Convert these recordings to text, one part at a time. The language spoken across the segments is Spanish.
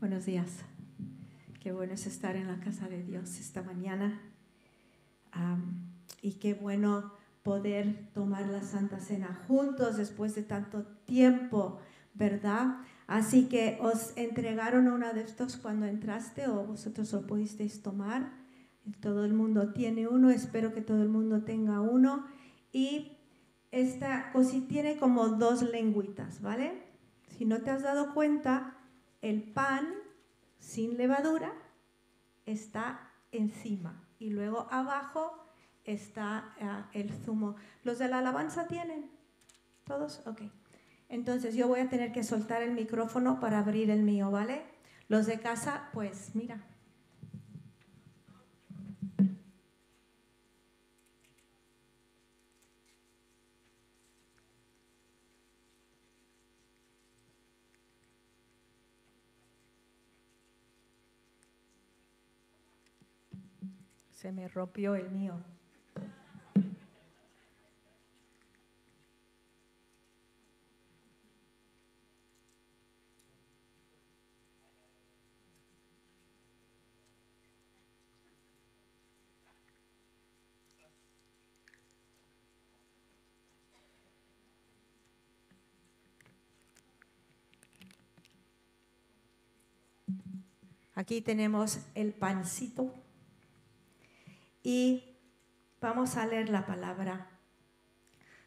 Buenos días. Qué bueno es estar en la casa de Dios esta mañana. y qué bueno poder tomar la Santa Cena juntos después de tanto tiempo, ¿verdad? Así que os entregaron una de estos cuando entraste o vosotros lo pudisteis tomar. Todo el mundo tiene uno, espero que todo el mundo tenga uno. Y esta cosita tiene como dos lengüitas, ¿vale? Si no te has dado cuenta, el pan sin levadura está encima y luego abajo está eh, el zumo. ¿Los de la alabanza tienen? ¿Todos? Ok. Entonces yo voy a tener que soltar el micrófono para abrir el mío, ¿vale? Los de casa, pues mira, Se me rompió el mío. Aquí tenemos el pancito y vamos a leer la palabra.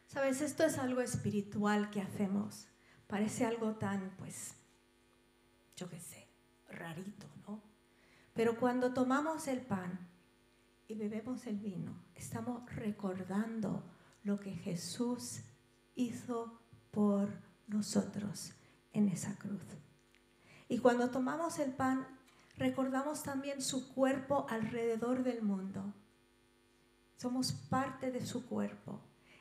Sabes, esto es algo espiritual que hacemos. Parece algo tan, pues, yo qué sé, rarito, ¿no? Pero cuando tomamos el pan y bebemos el vino, estamos recordando lo que Jesús hizo por nosotros en esa cruz. Y cuando tomamos el pan, recordamos también su cuerpo alrededor del mundo. Somos parte de su cuerpo.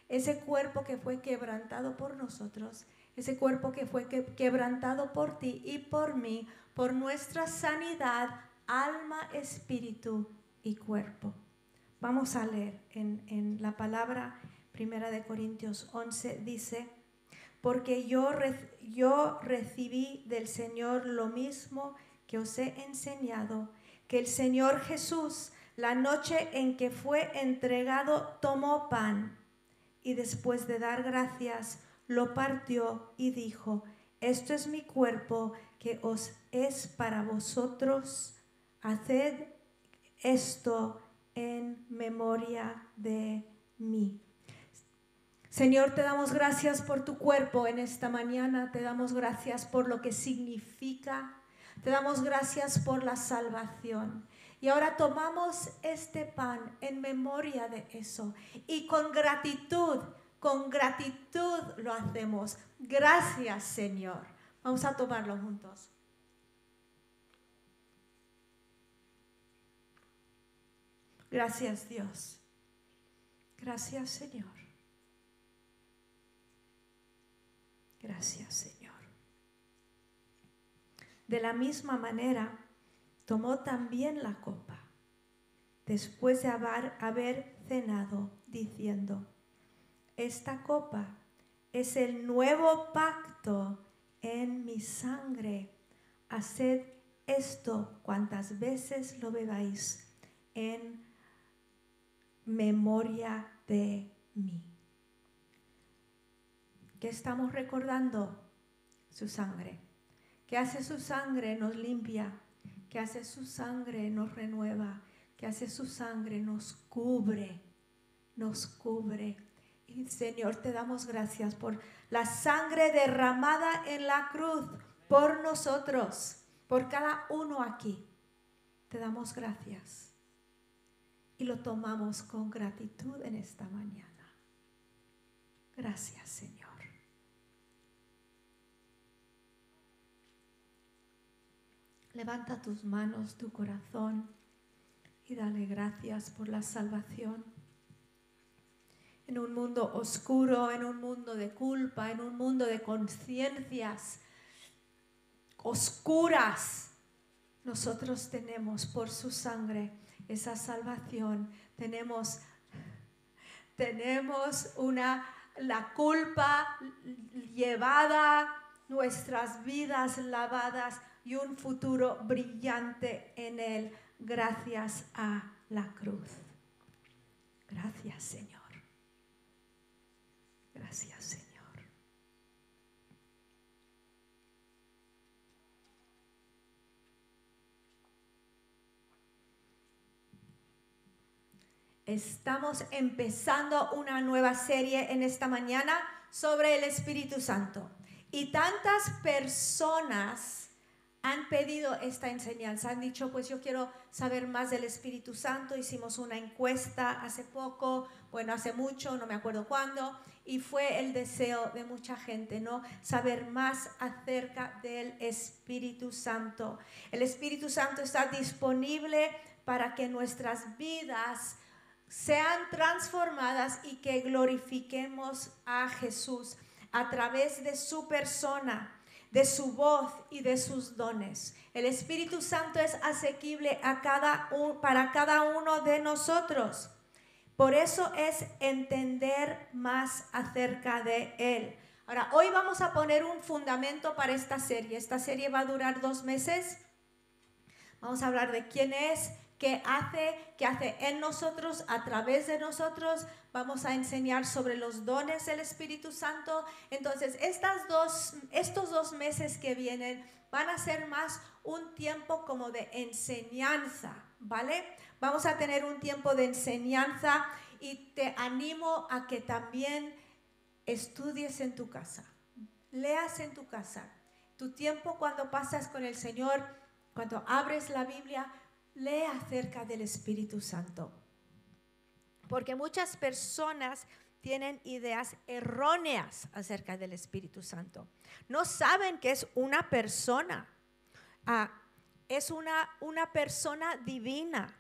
Ese cuerpo que fue quebrantado por nosotros, ese cuerpo que fue quebrantado por ti y por mí, por nuestra sanidad, alma, espíritu y cuerpo. Vamos a leer en, la palabra Primera de Corintios 11, dice, porque yo, yo recibí del Señor lo mismo que os he enseñado, que el Señor Jesús, la noche en que fue entregado, tomó pan y después de dar gracias, lo partió y dijo, esto es mi cuerpo que os es para vosotros, haced esto en memoria de mí. Señor, te damos gracias por tu cuerpo en esta mañana, te damos gracias por lo que significa, te damos gracias por la salvación. Y ahora tomamos este pan en memoria de eso. Y con gratitud, con gratitud lo hacemos. Gracias Señor. Vamos a tomarlo juntos. Gracias Dios. Gracias Señor. Gracias Señor. De la misma manera, tomó también la copa, después de haber, cenado, diciendo, esta copa es el nuevo pacto en mi sangre. Haced esto cuantas veces lo bebáis en memoria de mí. ¿Qué estamos recordando? Su sangre. ¿Qué hace su sangre? Nos limpia, que hace su sangre nos renueva, que hace su sangre nos cubre, nos cubre. Y Señor, te damos gracias por la sangre derramada en la cruz por nosotros, por cada uno aquí. Te damos gracias y lo tomamos con gratitud en esta mañana. Gracias, Señor. Levanta tus manos, tu corazón y dale gracias por la salvación. En un mundo oscuro, en un mundo de culpa, en un mundo de conciencias oscuras, nosotros tenemos por su sangre esa salvación. Tenemos, tenemos una, la culpa llevada, nuestras vidas lavadas y un futuro brillante en Él gracias a la cruz. Gracias Señor. Gracias Señor. Estamos empezando una nueva serie en esta mañana sobre el Espíritu Santo. Y tantas personas han pedido esta enseñanza, han dicho, pues yo quiero saber más del Espíritu Santo. Hicimos una encuesta hace poco, bueno, hace mucho, no me acuerdo cuándo, y fue el deseo de mucha gente, ¿no? Saber más acerca del Espíritu Santo. El Espíritu Santo está disponible para que nuestras vidas sean transformadas y que glorifiquemos a Jesús a través de su persona, de su voz y de sus dones. El Espíritu Santo es asequible a cada para cada uno de nosotros. Por eso es entender más acerca de Él. Ahora, hoy vamos a poner un fundamento para esta serie. Esta serie va a durar dos meses. Vamos a hablar de quién es, que hace, que hace en nosotros, a través de nosotros. Vamos a enseñar sobre los dones del Espíritu Santo. Entonces, estas dos, estos dos meses que vienen van a ser más un tiempo como de enseñanza, ¿vale? Vamos a tener un tiempo de enseñanza y te animo a que también estudies en tu casa, leas en tu casa. Tu tiempo cuando pasas con el Señor, cuando abres la Biblia, lee acerca del Espíritu Santo. Porque muchas personas tienen ideas erróneas acerca del Espíritu Santo. No saben que es una persona. Ah, es una, una persona divina.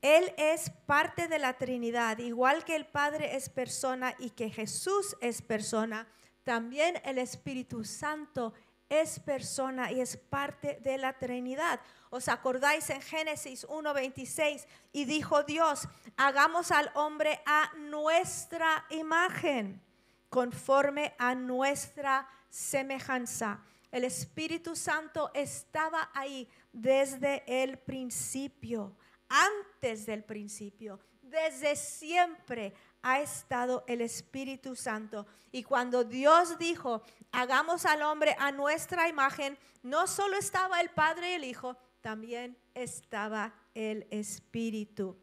Él es parte de la Trinidad, igual que el Padre es persona y que Jesús es persona, también el Espíritu Santo es persona y es parte de la Trinidad. ¿Os acordáis en Génesis 1:26? Y dijo Dios, hagamos al hombre a nuestra imagen, conforme a nuestra semejanza. El Espíritu Santo estaba ahí desde el principio, antes del principio, desde siempre ha estado el Espíritu Santo. Y cuando Dios dijo, hagamos al hombre a nuestra imagen, no solo estaba el Padre y el Hijo, también estaba el Espíritu.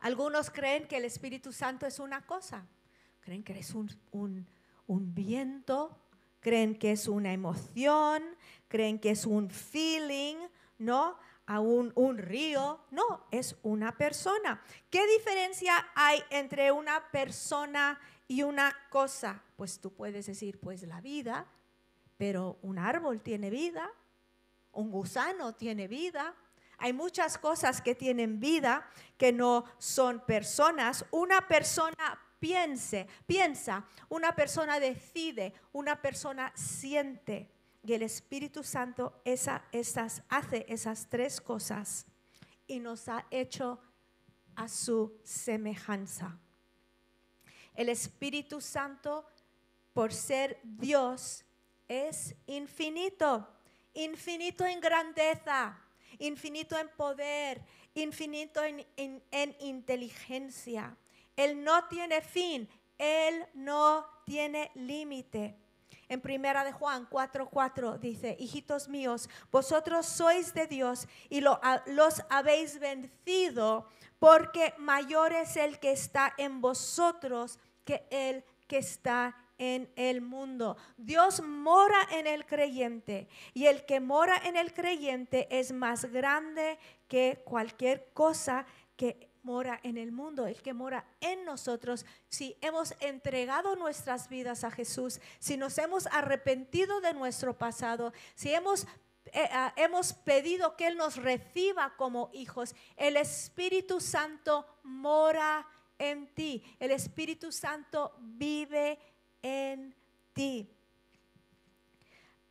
Algunos creen que el Espíritu Santo es una cosa, creen que es un, un, viento, creen que es una emoción, creen que es un feeling, ¿no? A un, un, río. No, es una persona. ¿Qué diferencia hay entre una persona y una cosa? Pues tú puedes decir, pues la vida, pero un árbol tiene vida, un gusano tiene vida. Hay muchas cosas que tienen vida que no son personas. Una persona piense, piensa, una persona decide, una persona siente. Y el Espíritu Santo esas, hace esas tres cosas y nos ha hecho a su semejanza. El Espíritu Santo, por ser Dios, es infinito infinito en grandeza, infinito en poder, infinito en, inteligencia. Él no tiene fin, Él no tiene límite. En primera de Juan 4:4 dice, hijitos míos, vosotros sois de Dios y los habéis vencido porque mayor es el que está en vosotros que el que está en el mundo. Dios mora en el creyente y el que mora en el creyente es más grande que cualquier cosa que mora en el mundo, el que mora en nosotros, si hemos entregado nuestras vidas a Jesús, si nos hemos arrepentido de nuestro pasado, si hemos, eh, ah, hemos pedido que Él nos reciba como hijos, el Espíritu Santo mora en ti, el Espíritu Santo vive en ti.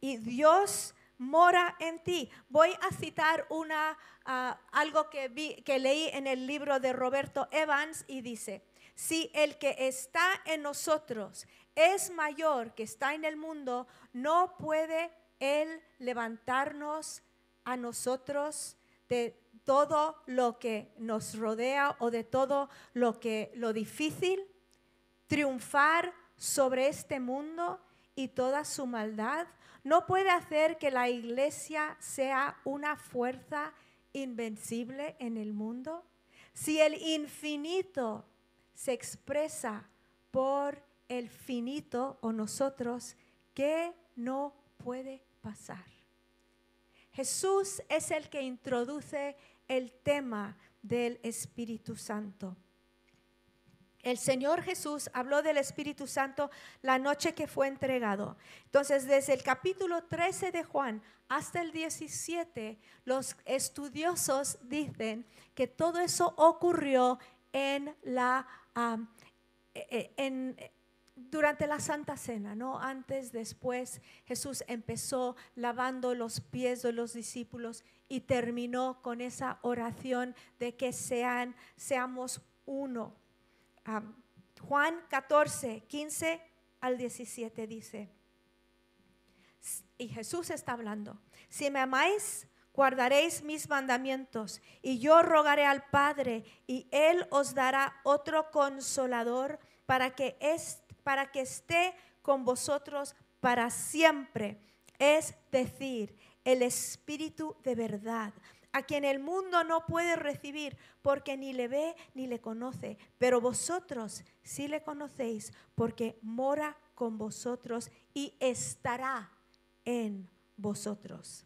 Y Dios mora en ti. Voy a citar una, ah, algo que, vi, que leí en el libro de Roberto Evans y dice, si el que está en nosotros es mayor que está en el mundo, no puede el levantarnos a nosotros de todo lo que nos rodea o de todo lo que lo difícil, triunfar sobre este mundo y toda su maldad, no puede hacer que la iglesia sea una fuerza invencible en el mundo. Si el infinito se expresa por el finito o nosotros, ¿qué no puede pasar? Jesús es el que introduce el tema del Espíritu Santo. El Señor Jesús habló del Espíritu Santo la noche que fue entregado. Entonces, desde el capítulo 13 de Juan hasta el 17, los estudiosos dicen que todo eso ocurrió en la, e, e, durante la Santa Cena, ¿no? Antes, después, Jesús empezó lavando los pies de los discípulos y terminó con esa oración de que sean, seamos uno. Juan 14, 15 al 17 dice, y Jesús está hablando, si me amáis, guardaréis mis mandamientos, y yo rogaré al Padre, y Él os dará otro consolador para que, para que esté con vosotros para siempre, es decir, el Espíritu de verdad a quien el mundo no puede recibir porque ni le ve ni le conoce, pero vosotros sí le conocéis porque mora con vosotros y estará en vosotros.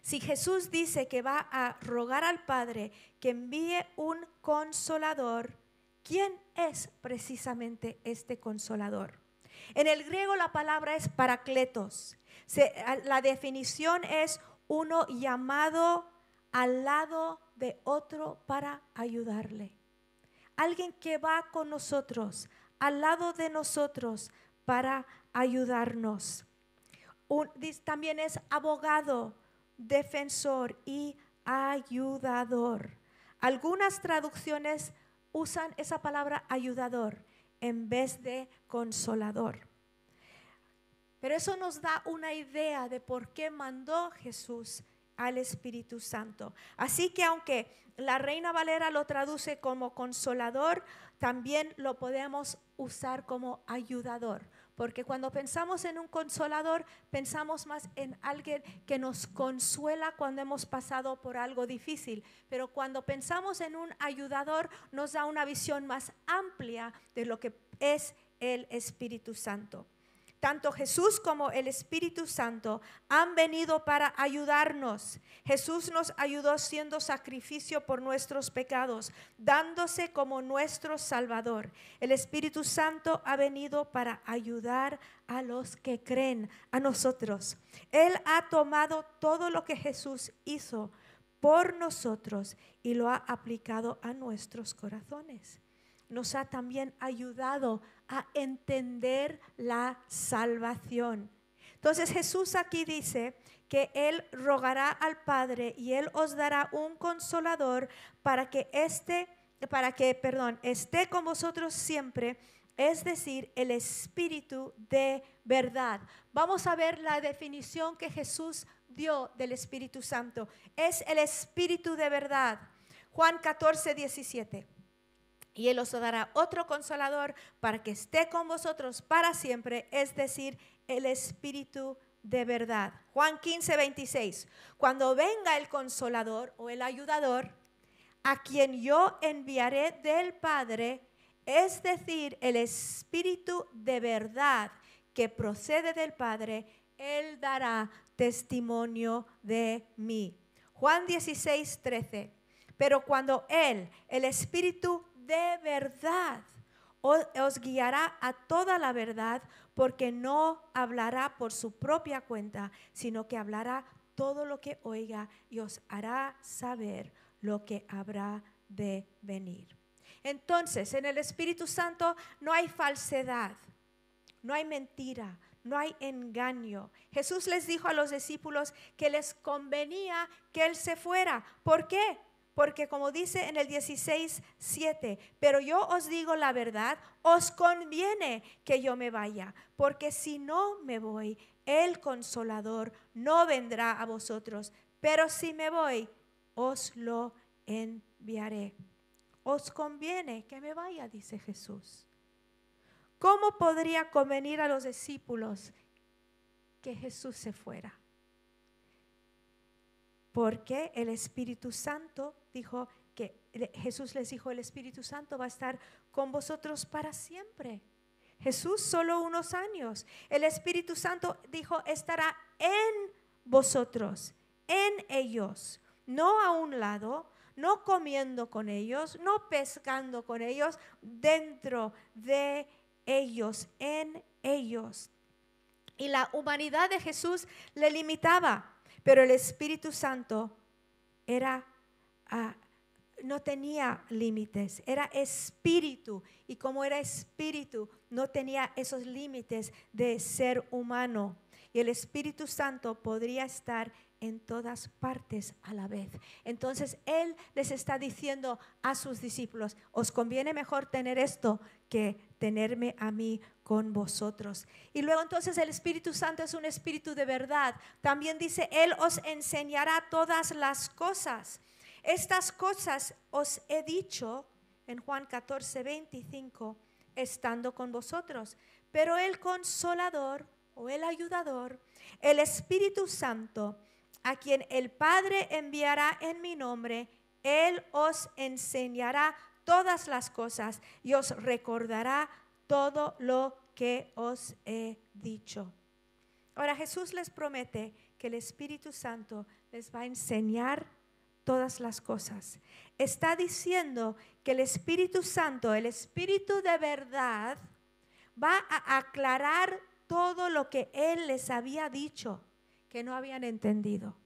Si Jesús dice que va a rogar al Padre que envíe un consolador, ¿quién es precisamente este consolador? En el griego la palabra es paracletos. la definición es uno llamado al lado de otro para ayudarle. Alguien que va con nosotros, al lado de nosotros para ayudarnos. también es abogado, defensor y ayudador. Algunas traducciones usan esa palabra ayudador en vez de consolador. Pero eso nos da una idea de por qué mandó Jesús al Espíritu Santo. Así que aunque la Reina Valera lo traduce como consolador, también lo podemos usar como ayudador. Porque cuando pensamos en un consolador, pensamos más en alguien que nos consuela cuando hemos pasado por algo difícil. Pero cuando pensamos en un ayudador, nos da una visión más amplia de lo que es el Espíritu Santo. Tanto Jesús como el Espíritu Santo han venido para ayudarnos. Jesús nos ayudó siendo sacrificio por nuestros pecados, dándose como nuestro Salvador. El Espíritu Santo ha venido para ayudar a los que creen, a nosotros. Él ha tomado todo lo que Jesús hizo por nosotros y lo ha aplicado a nuestros corazones. Nos ha también ayudado a entender la salvación. Entonces Jesús aquí dice que Él rogará al Padre y Él os dará un consolador para que este, para que, perdón, esté con vosotros siempre, es decir, el Espíritu de verdad. Vamos a ver la definición que Jesús dio del Espíritu Santo. Es el Espíritu de verdad. Juan 14, 17 y Él os dará otro consolador para que esté con vosotros para siempre, es decir, el Espíritu de verdad. Juan 15, 26. Cuando venga el consolador o el ayudador, a quien yo enviaré del Padre, es decir, el Espíritu de verdad que procede del Padre, Él dará testimonio de mí. Juan 16, 13. Pero cuando Él, el Espíritu de verdad. Os guiará a toda la verdad porque no hablará por su propia cuenta, sino que hablará todo lo que oiga y os hará saber lo que habrá de venir. Entonces, en el Espíritu Santo no hay falsedad, no hay mentira, no hay engaño. Jesús les dijo a los discípulos que les convenía que Él se fuera. ¿Por qué? Porque como dice en el 16, 7, pero yo os digo la verdad, os conviene que yo me vaya, porque si no me voy, el consolador no vendrá a vosotros, pero si me voy, os lo enviaré. Os conviene que me vaya, dice Jesús. ¿Cómo podría convenir a los discípulos que Jesús se fuera? Porque el Espíritu Santo dijo que Jesús les dijo, el Espíritu Santo va a estar con vosotros para siempre. Jesús solo unos años. El Espíritu Santo dijo, estará en vosotros, en ellos, no a un lado, no comiendo con ellos, no pescando con ellos, dentro de ellos, en ellos. Y la humanidad de Jesús le limitaba, pero el Espíritu Santo era ah, no tenía límites, era espíritu. Y como era espíritu, no tenía esos límites de ser humano. Y el Espíritu Santo podría estar en todas partes a la vez. Entonces Él les está diciendo a sus discípulos, os conviene mejor tener esto que tenerme a mí con vosotros. Y luego entonces el Espíritu Santo es un espíritu de verdad. También dice, Él os enseñará todas las cosas. Estas cosas os he dicho en Juan 14, 25, estando con vosotros. Pero el consolador o el ayudador, el Espíritu Santo, a quien el Padre enviará en mi nombre, Él os enseñará todas las cosas y os recordará todo lo que os he dicho. Ahora Jesús les promete que el Espíritu Santo les va a enseñar todas las cosas. Está diciendo que el Espíritu Santo, el Espíritu de verdad, va a aclarar todo lo que Él les había dicho que no habían entendido.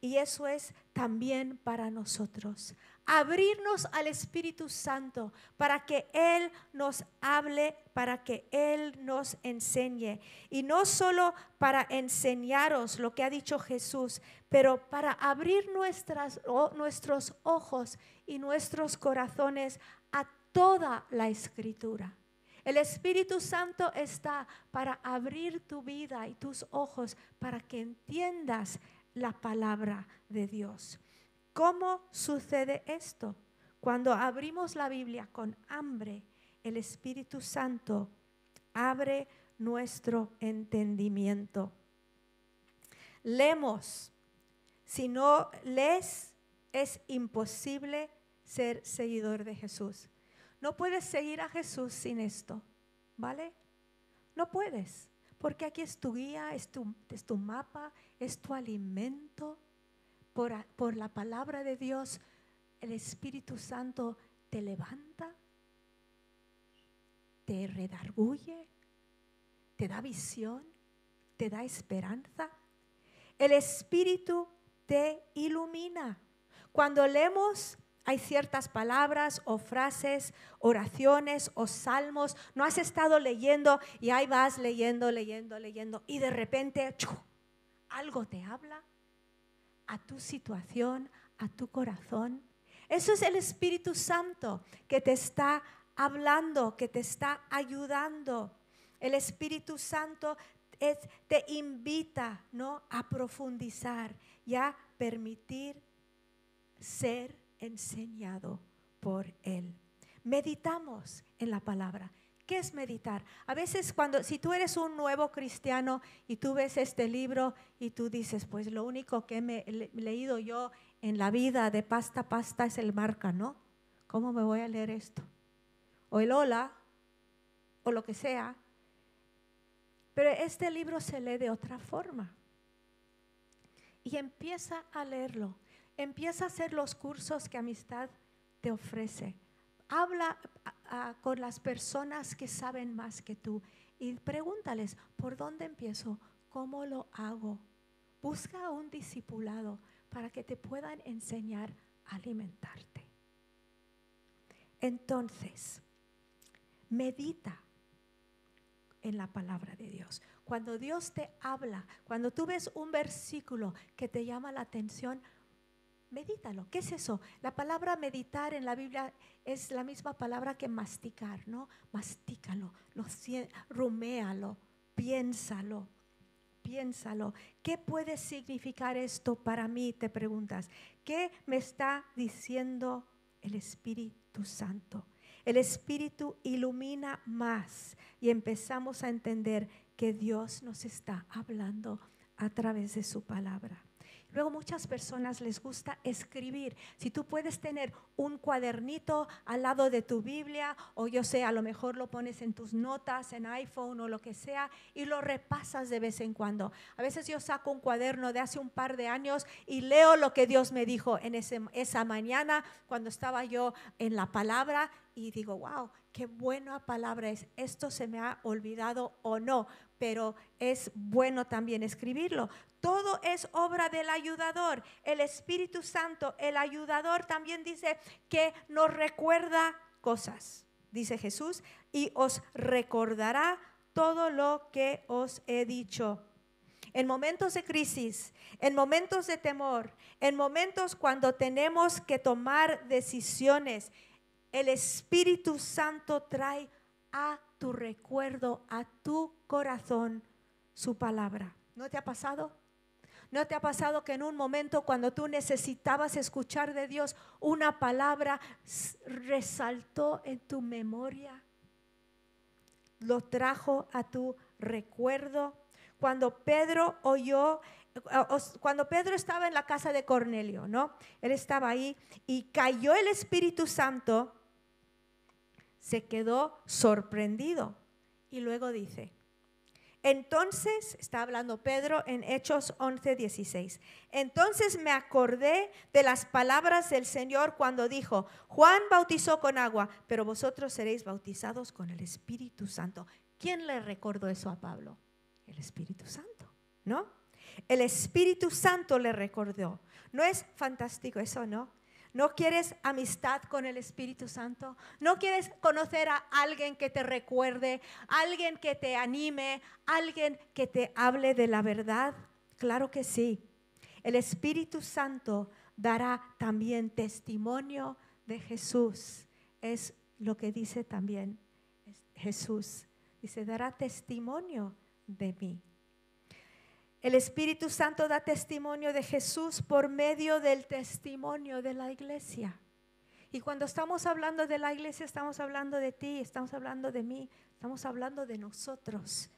Y eso es también para nosotros abrirnos al Espíritu Santo para que Él nos hable, para que Él nos enseñe. Y no solo para enseñaros lo que ha dicho Jesús, pero para abrir nuestros ojos y nuestros corazones a toda la escritura. El Espíritu Santo está para abrir tu vida y tus ojos para que entiendas la palabra de Dios. ¿Cómo sucede esto? Cuando abrimos la Biblia con hambre, el Espíritu Santo abre nuestro entendimiento. Leemos. Si no lees, es imposible ser seguidor de Jesús. No puedes seguir a Jesús sin esto, ¿vale? No puedes, porque aquí es tu guía, es tu, es tu mapa, es tu alimento por, la palabra de Dios, el Espíritu Santo te levanta, te redarguye, te da visión, te da esperanza. El Espíritu te ilumina. Cuando leemos hay ciertas palabras o frases, oraciones o salmos. No has estado leyendo y ahí vas leyendo, leyendo, leyendo y de repente algo te habla a tu situación, a tu corazón. Eso es el Espíritu Santo que te está hablando, que te está ayudando. El Espíritu Santo te invita ¿no? a profundizar y a permitir ser enseñado por Él. Meditamos en la palabra. ¿Qué es meditar? A veces cuando, si tú eres un nuevo cristiano y tú ves este libro y tú dices, pues lo único que he leído yo en la vida de pasta a pasta es el marca, ¿no? ¿Cómo me voy a leer esto? O el hola, o lo que sea. Pero este libro se lee de otra forma. Y empieza a leerlo. Empieza a hacer los cursos que Amistad te ofrece habla con las personas que saben más que tú y pregúntales, ¿por dónde empiezo? ¿Cómo lo hago? Busca un discipulado para que te puedan enseñar a alimentarte. Entonces, medita en la palabra de Dios. Cuando Dios te habla, cuando tú ves un versículo que te llama la atención, medítalo. ¿Qué es eso? La palabra meditar en la Biblia es la misma palabra que masticar, ¿no? Mastícalo, lo, ruméalo, piénsalo, piénsalo. ¿Qué puede significar esto para mí? Te preguntas. ¿Qué me está diciendo el Espíritu Santo? El Espíritu ilumina más y empezamos a entender que Dios nos está hablando a través de su palabra. Luego muchas personas les gusta escribir. Si tú puedes tener un cuadernito al lado de tu Biblia o yo sé, a lo mejor lo pones en tus notas, en iPhone o lo que sea y lo repasas de vez en cuando. A veces yo saco un cuaderno de hace un par de años y leo lo que Dios me dijo en esa mañana cuando estaba yo en la palabra y digo, wow, qué buena palabra es. Esto se me ha olvidado o no, pero es bueno también escribirlo. Todo es obra del ayudador. El Espíritu Santo, el ayudador también dice que nos recuerda cosas, dice Jesús, y os recordará todo lo que os he dicho. En momentos de crisis, en momentos de temor, en momentos cuando tenemos que tomar decisiones, el Espíritu Santo trae a tu recuerdo, a tu corazón, su palabra. ¿No te ha pasado? ¿No te ha pasado que en un momento cuando tú necesitabas escuchar de Dios, una palabra resaltó en tu memoria? Lo trajo a tu recuerdo. Cuando Pedro oyó, eh, cuando Pedro estaba en la casa de Cornelio, ¿no? Él estaba ahí y cayó el Espíritu Santo, se quedó sorprendido. Y luego dice, entonces, está hablando Pedro en Hechos 11, 16. Entonces me acordé de las palabras del Señor cuando dijo, Juan bautizó con agua, pero vosotros seréis bautizados con el Espíritu Santo. ¿Quién le recordó eso a Pablo? El Espíritu Santo, ¿no? El Espíritu Santo le recordó. ¿No es fantástico eso, no? ¿No quieres amistad con el Espíritu Santo? ¿No quieres conocer a alguien que te recuerde, alguien que te anime, alguien que te hable de la verdad? Claro que sí. El Espíritu Santo dará también testimonio de Jesús. Es lo que dice también Jesús. Dice, dará testimonio de mí. El Espíritu Santo da testimonio de Jesús por medio del testimonio de la iglesia. Y cuando estamos hablando de la iglesia, estamos hablando de ti, estamos hablando de mí, estamos hablando de nosotros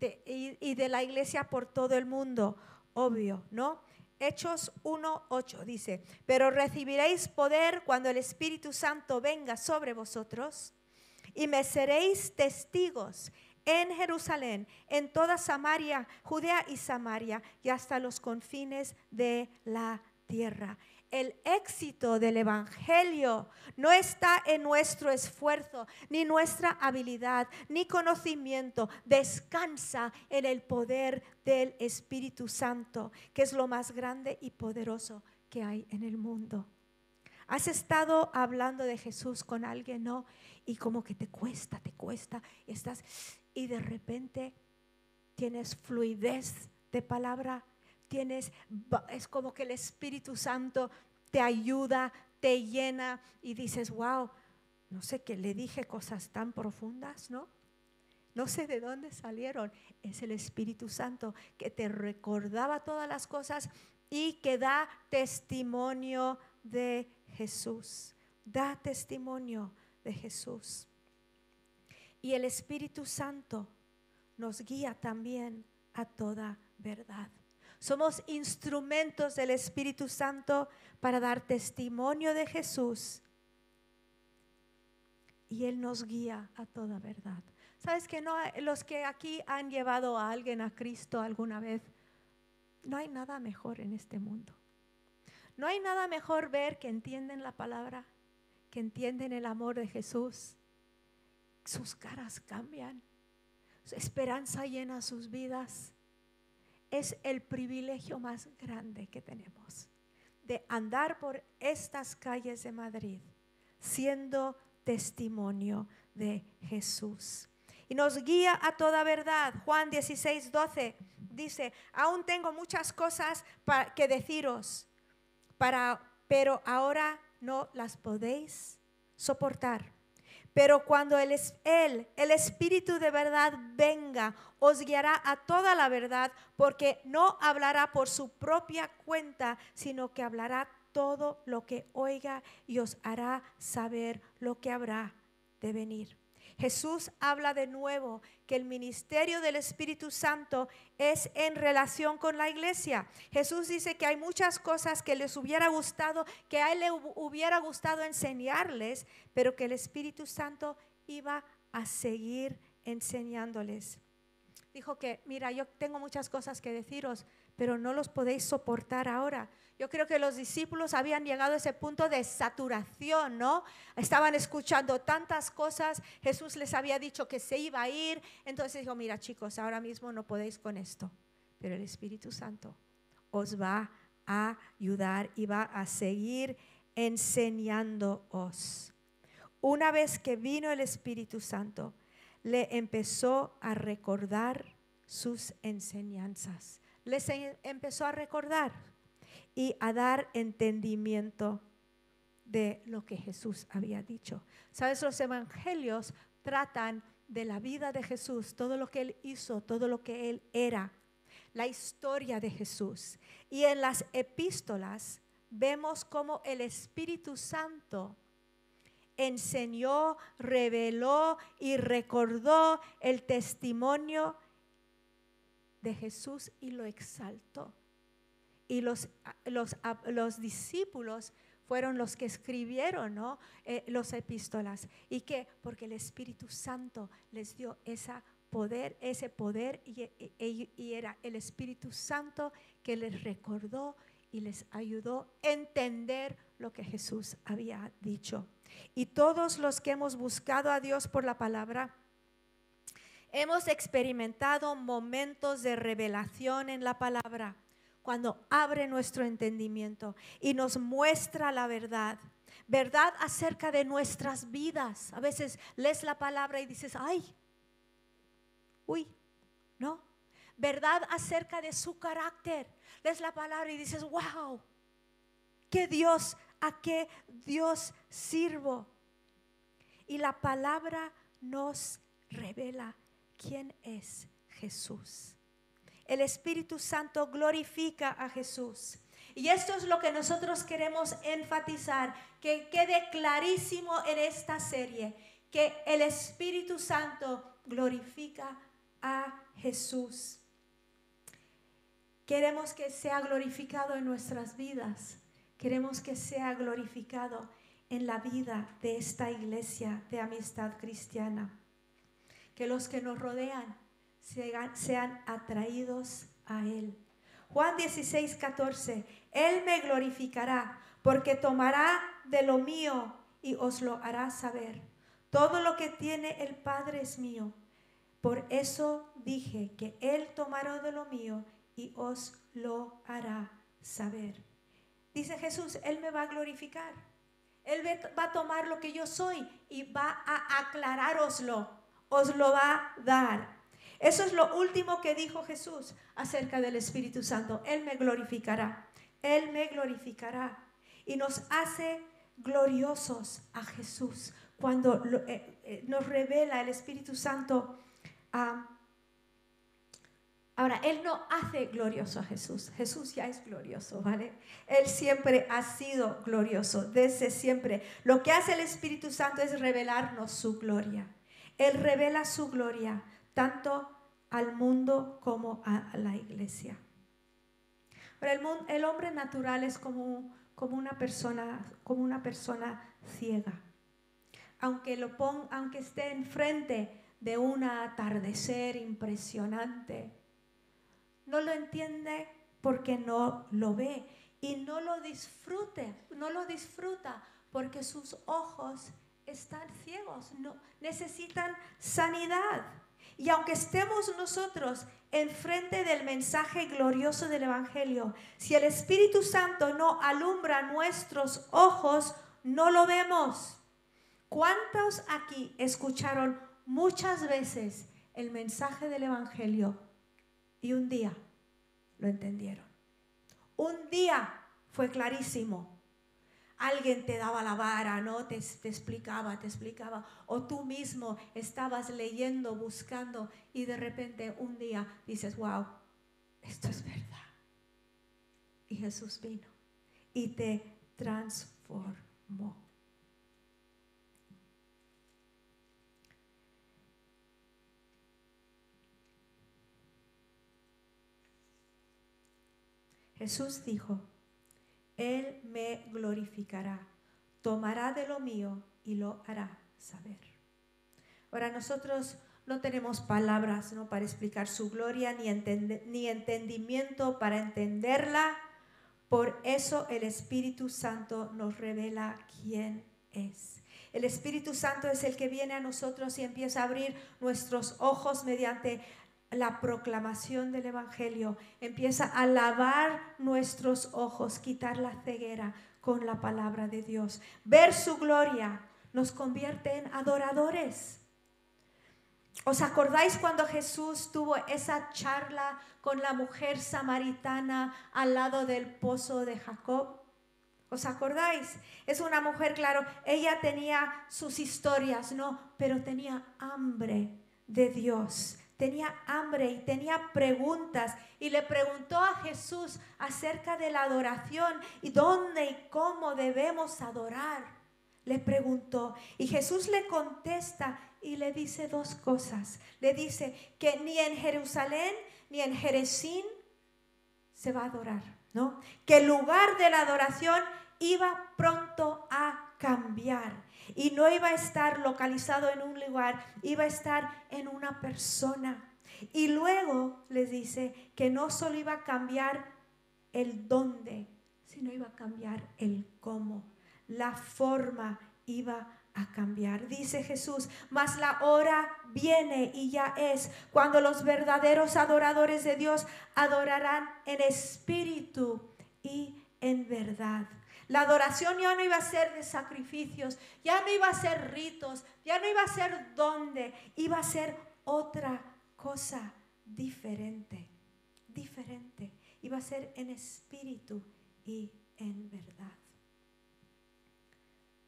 y, y, de la iglesia por todo el mundo, obvio, ¿no? Hechos 1.8 dice, pero recibiréis poder cuando el Espíritu Santo venga sobre vosotros y me seréis testigos en Jerusalén, en toda Samaria, Judea y Samaria, y hasta los confines de la tierra. El éxito del Evangelio no está en nuestro esfuerzo, ni nuestra habilidad, ni conocimiento. Descansa en el poder del Espíritu Santo, que es lo más grande y poderoso que hay en el mundo. ¿Has estado hablando de Jesús con alguien, no? Y como que te cuesta, te cuesta, estás y de repente tienes fluidez de palabra, tienes, es como que el Espíritu Santo te ayuda, te llena y dices, wow, no sé qué le dije cosas tan profundas, ¿no? No sé de dónde salieron. Es el Espíritu Santo que te recordaba todas las cosas y que da testimonio de Jesús. Da testimonio de Jesús. Y el Espíritu Santo nos guía también a toda verdad. Somos instrumentos del Espíritu Santo para dar testimonio de Jesús. Y Él nos guía a toda verdad. ¿Sabes que no los que aquí han llevado a alguien a Cristo alguna vez, no hay nada mejor en este mundo. No hay nada mejor ver que entienden la palabra, que entienden el amor de Jesús, sus caras cambian, su esperanza llena sus vidas. Es el privilegio más grande que tenemos de andar por estas calles de Madrid siendo testimonio de Jesús. Y nos guía a toda verdad. Juan 16, 12 dice, aún tengo muchas cosas que deciros, para, pero ahora no las podéis soportar. Pero cuando él, el Espíritu de verdad, venga, os guiará a toda la verdad, porque no hablará por su propia cuenta, sino que hablará todo lo que oiga y os hará saber lo que habrá de venir. Jesús habla de nuevo que el ministerio del Espíritu Santo es en relación con la iglesia. Jesús dice que hay muchas cosas que les hubiera gustado, que a él le hubiera gustado enseñarles, pero que el Espíritu Santo iba a seguir enseñándoles. Dijo que, mira, yo tengo muchas cosas que deciros, pero no los podéis soportar ahora. Yo creo que los discípulos habían llegado a ese punto de saturación, ¿no? Estaban escuchando tantas cosas, Jesús les había dicho que se iba a ir, entonces dijo, mira chicos, ahora mismo no podéis con esto, pero el Espíritu Santo os va a ayudar y va a seguir enseñándoos. Una vez que vino el Espíritu Santo, le empezó a recordar sus enseñanzas. Les empezó a recordar y a dar entendimiento de lo que Jesús había dicho. Sabes, los evangelios tratan de la vida de Jesús, todo lo que él hizo, todo lo que él era, la historia de Jesús. Y en las epístolas vemos cómo el Espíritu Santo enseñó, reveló y recordó el testimonio de Jesús y lo exaltó y los, los, los discípulos fueron los que escribieron ¿no? eh, los epístolas. ¿Y qué? Porque el Espíritu Santo les dio esa poder, ese poder y, y, y, era el Espíritu Santo que les recordó y les ayudó a entender lo que Jesús había dicho. Y todos los que hemos buscado a Dios por la palabra, hemos experimentado momentos de revelación en la palabra cuando abre nuestro entendimiento y nos muestra la verdad. Verdad acerca de nuestras vidas. A veces lees la palabra y dices, ay, uy, ¿no? Verdad acerca de su carácter. Lees la palabra y dices, wow, ¿qué Dios, a qué Dios sirvo? Y la palabra nos revela quién es Jesús el Espíritu Santo glorifica a Jesús. Y esto es lo que nosotros queremos enfatizar, que quede clarísimo en esta serie, que el Espíritu Santo glorifica a Jesús. Queremos que sea glorificado en nuestras vidas. Queremos que sea glorificado en la vida de esta iglesia de amistad cristiana. Que los que nos rodean sean atraídos a Él. Juan 16, 14. Él me glorificará porque tomará de lo mío y os lo hará saber. Todo lo que tiene el Padre es mío. Por eso dije que Él tomará de lo mío y os lo hará saber. Dice Jesús, Él me va a glorificar. Él va a tomar lo que yo soy y va a aclararoslo. Os lo va a dar. Eso es lo último que dijo Jesús acerca del Espíritu Santo. Él me glorificará. Él me glorificará. Y nos hace gloriosos a Jesús cuando eh, eh, nos revela el Espíritu Santo. ahora, Él no hace glorioso a Jesús. Jesús ya es glorioso, ¿vale? Él siempre ha sido glorioso, desde siempre. Lo que hace el Espíritu Santo es revelarnos su gloria. Él revela su gloria tanto al mundo como a la iglesia. Pero el, hombre natural es como, una persona, ciega. Aunque, lo aunque esté enfrente de un atardecer impresionante, no lo entiende porque no lo ve y no lo disfrute, no lo disfruta porque sus ojos están ciegos, no, necesitan sanidad. Y aunque estemos nosotros enfrente del mensaje glorioso del Evangelio, si el Espíritu Santo no alumbra nuestros ojos, no lo vemos. ¿Cuántos aquí escucharon muchas veces el mensaje del Evangelio y un día lo entendieron? Un día fue clarísimo. Alguien te daba la vara, ¿no? Te, explicaba, te explicaba. O tú mismo estabas leyendo, buscando y de repente un día dices, wow, esto es verdad. Y Jesús vino y te transformó. Jesús dijo, Él me glorificará, tomará de lo mío y lo hará saber. Ahora nosotros no tenemos palabras ¿no? para explicar su gloria ni, ni entendimiento para entenderla. Por eso el Espíritu Santo nos revela quién es. El Espíritu Santo es el que viene a nosotros y empieza a abrir nuestros ojos mediante la proclamación del Evangelio, empieza a lavar nuestros ojos, quitar la ceguera con la palabra de Dios. Ver su gloria nos convierte en adoradores. ¿Os acordáis cuando Jesús tuvo esa charla con la mujer samaritana al lado del pozo de Jacob? ¿Os acordáis? Es una mujer, claro, ella tenía sus historias, ¿no? Pero tenía hambre de Dios tenía hambre y tenía preguntas y le preguntó a Jesús acerca de la adoración y dónde y cómo debemos adorar. Le preguntó y Jesús le contesta y le dice dos cosas. Le dice que ni en Jerusalén ni en Jerezín se va a adorar, ¿no? Que el lugar de la adoración iba pronto a cambiar y no iba a estar localizado en un lugar, iba a estar en una persona. Y luego les dice que no solo iba a cambiar el dónde, sino iba a cambiar el cómo. La forma iba a cambiar. Dice Jesús, mas la hora viene y ya es cuando los verdaderos adoradores de Dios adorarán en espíritu y en verdad. La adoración ya no iba a ser de sacrificios, ya no iba a ser ritos, ya no iba a ser donde, iba a ser otra cosa diferente, diferente. Iba a ser en espíritu y en verdad.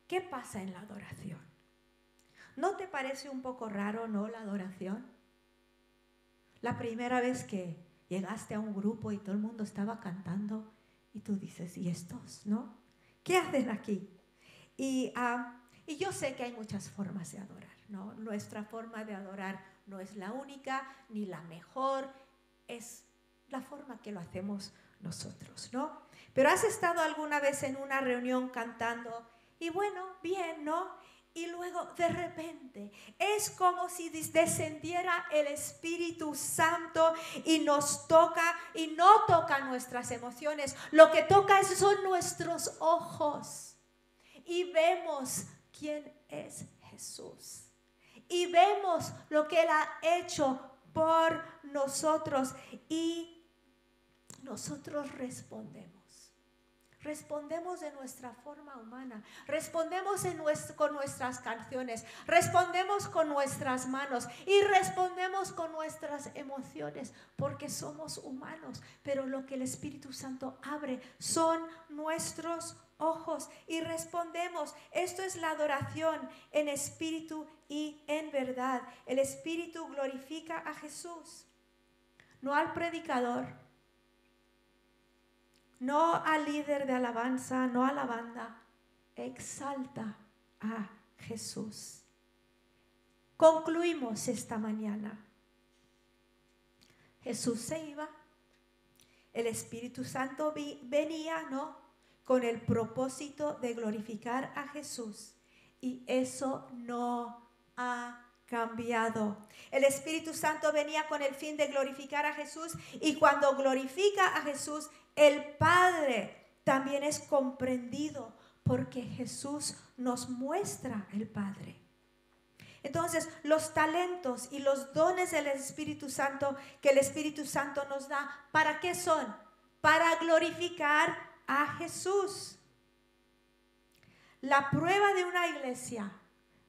¿Qué pasa en la adoración? ¿No te parece un poco raro, no, la adoración? La primera vez que llegaste a un grupo y todo el mundo estaba cantando y tú dices, ¿y estos, no? ¿Qué hacen aquí? Ah, y, yo sé que hay muchas formas de adorar, ¿no? Nuestra forma de adorar no es la única ni la mejor, es la forma que lo hacemos nosotros, ¿no? Pero has estado alguna vez en una reunión cantando y bueno, bien, ¿no? Y luego de repente es como si descendiera el Espíritu Santo y nos toca y no toca nuestras emociones, lo que toca son nuestros ojos. Y vemos quién es Jesús. Y vemos lo que Él ha hecho por nosotros y nosotros respondemos. Respondemos de nuestra forma humana, respondemos con nuestras canciones, respondemos con nuestras manos. Y respondemos con nuestras emociones, porque somos humanos, pero lo que el Espíritu Santo abre son nuestros ojos. Y respondemos. Esto es la adoración en espíritu y en verdad. El Espíritu glorifica a Jesús, no al predicador no al líder de alabanza, no a la banda, exalta a Jesús. Concluimos esta mañana. Jesús se iba, el Espíritu Santo venía, ¿no? Con el propósito de glorificar a Jesús. Y eso no ha cambiado. El Espíritu Santo venía con el fin de glorificar a Jesús y cuando glorifica a Jesús, el Padre también es comprendido porque Jesús nos muestra el Padre. Entonces, los talentos y los dones del Espíritu Santo que el Espíritu Santo nos da, ¿para qué son? Para glorificar a Jesús. La prueba de una iglesia,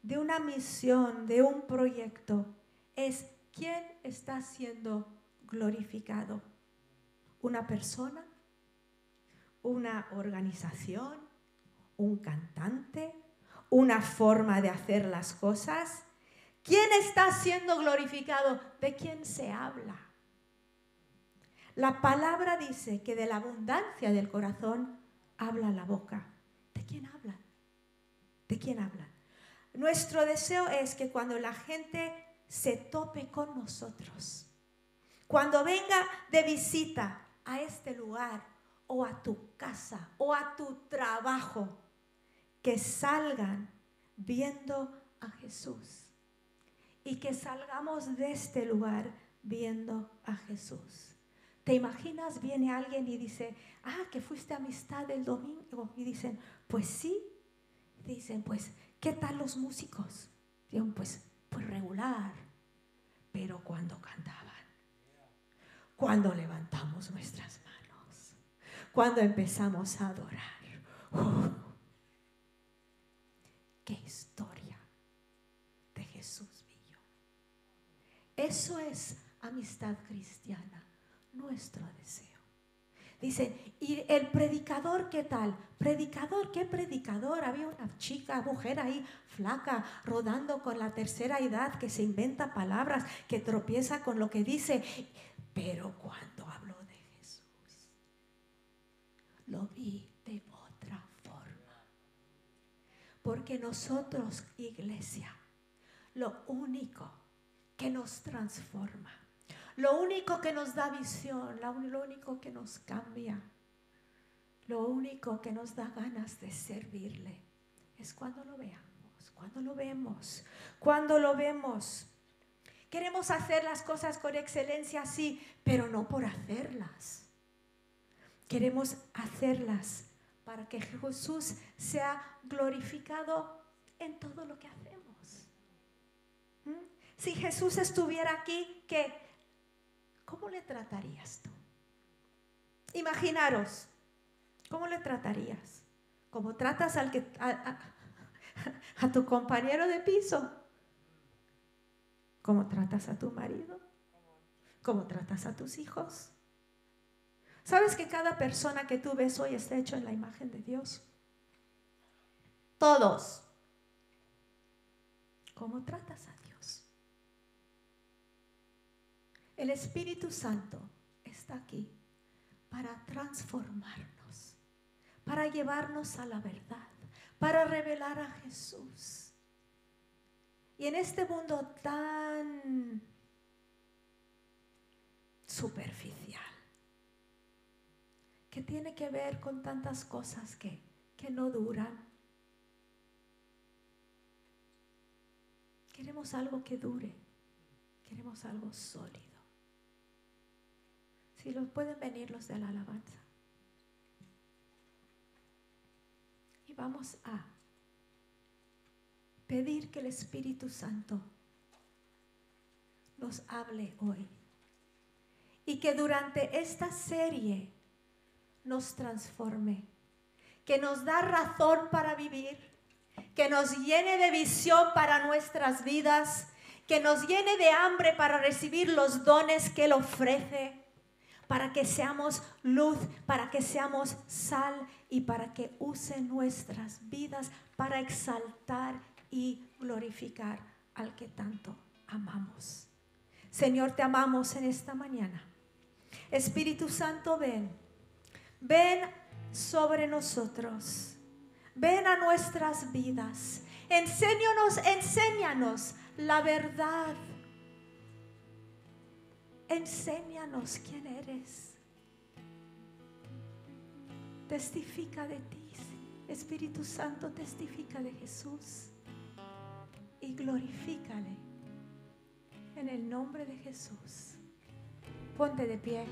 de una misión, de un proyecto, es quién está siendo glorificado. ¿Una persona? Una organización, un cantante, una forma de hacer las cosas. ¿Quién está siendo glorificado? ¿De quién se habla? La palabra dice que de la abundancia del corazón habla la boca. ¿De quién hablan? ¿De quién hablan? Nuestro deseo es que cuando la gente se tope con nosotros, cuando venga de visita a este lugar o a tu casa o a tu trabajo, que salgan viendo a Jesús y que salgamos de este lugar viendo a Jesús. ¿Te imaginas? Viene alguien y dice, ah, que fuiste amistad del domingo. Y dicen, pues sí. Dicen, pues, ¿qué tal los músicos? Dicen, pues, pues regular. Pero cuando cantaban, cuando levantamos nuestras manos, cuando empezamos a adorar. ¡uh! ¡Qué historia de Jesús vivió! Eso es amistad cristiana nuestro deseo. Dice, ¿y el predicador qué tal? Predicador, ¿qué predicador? Había una chica, mujer ahí, flaca, rodando con la tercera edad, que se inventa palabras, que tropieza con lo que dice. Pero cuando habló de Jesús, lo vi de otra forma. Porque nosotros, iglesia, lo único que nos transforma lo único que nos da visión, lo único que nos cambia, lo único que nos da ganas de servirle es cuando lo veamos, cuando lo vemos, cuando lo vemos. Queremos hacer las cosas con excelencia, sí, pero no por hacerlas. Queremos hacerlas para que Jesús sea glorificado en todo lo que hacemos. ¿Mm? Si Jesús estuviera aquí, ¿qué? ¿cómo le tratarías tú? Imaginaros, ¿cómo le tratarías? ¿Cómo tratas al que, a, tu compañero de piso? ¿Cómo tratas a tu marido? ¿Cómo tratas a tus hijos? ¿Sabes que cada persona que tú ves hoy está hecho en la imagen de Dios? Todos. ¿Cómo tratas a El Espíritu Santo está aquí para transformarnos, para llevarnos a la verdad, para revelar a Jesús. Y en este mundo tan superficial, que tiene que ver con tantas cosas que, que no duran, queremos algo que dure, queremos algo sólido. Si los pueden venir los de la alabanza. Y vamos a pedir que el Espíritu Santo nos hable hoy. Y que durante esta serie nos transforme. Que nos da razón para vivir. Que nos llene de visión para nuestras vidas. Que nos llene de hambre para recibir los dones que Él ofrece para que seamos luz, para que seamos sal y para que use nuestras vidas para exaltar y glorificar al que tanto amamos. Señor, te amamos en esta mañana. Espíritu Santo, ven. Ven sobre nosotros. Ven a nuestras vidas. Enséñanos, enséñanos la verdad Enséñanos quién eres. Testifica de ti. Espíritu Santo, testifica de Jesús. Y glorifícale. En el nombre de Jesús. Ponte de pie.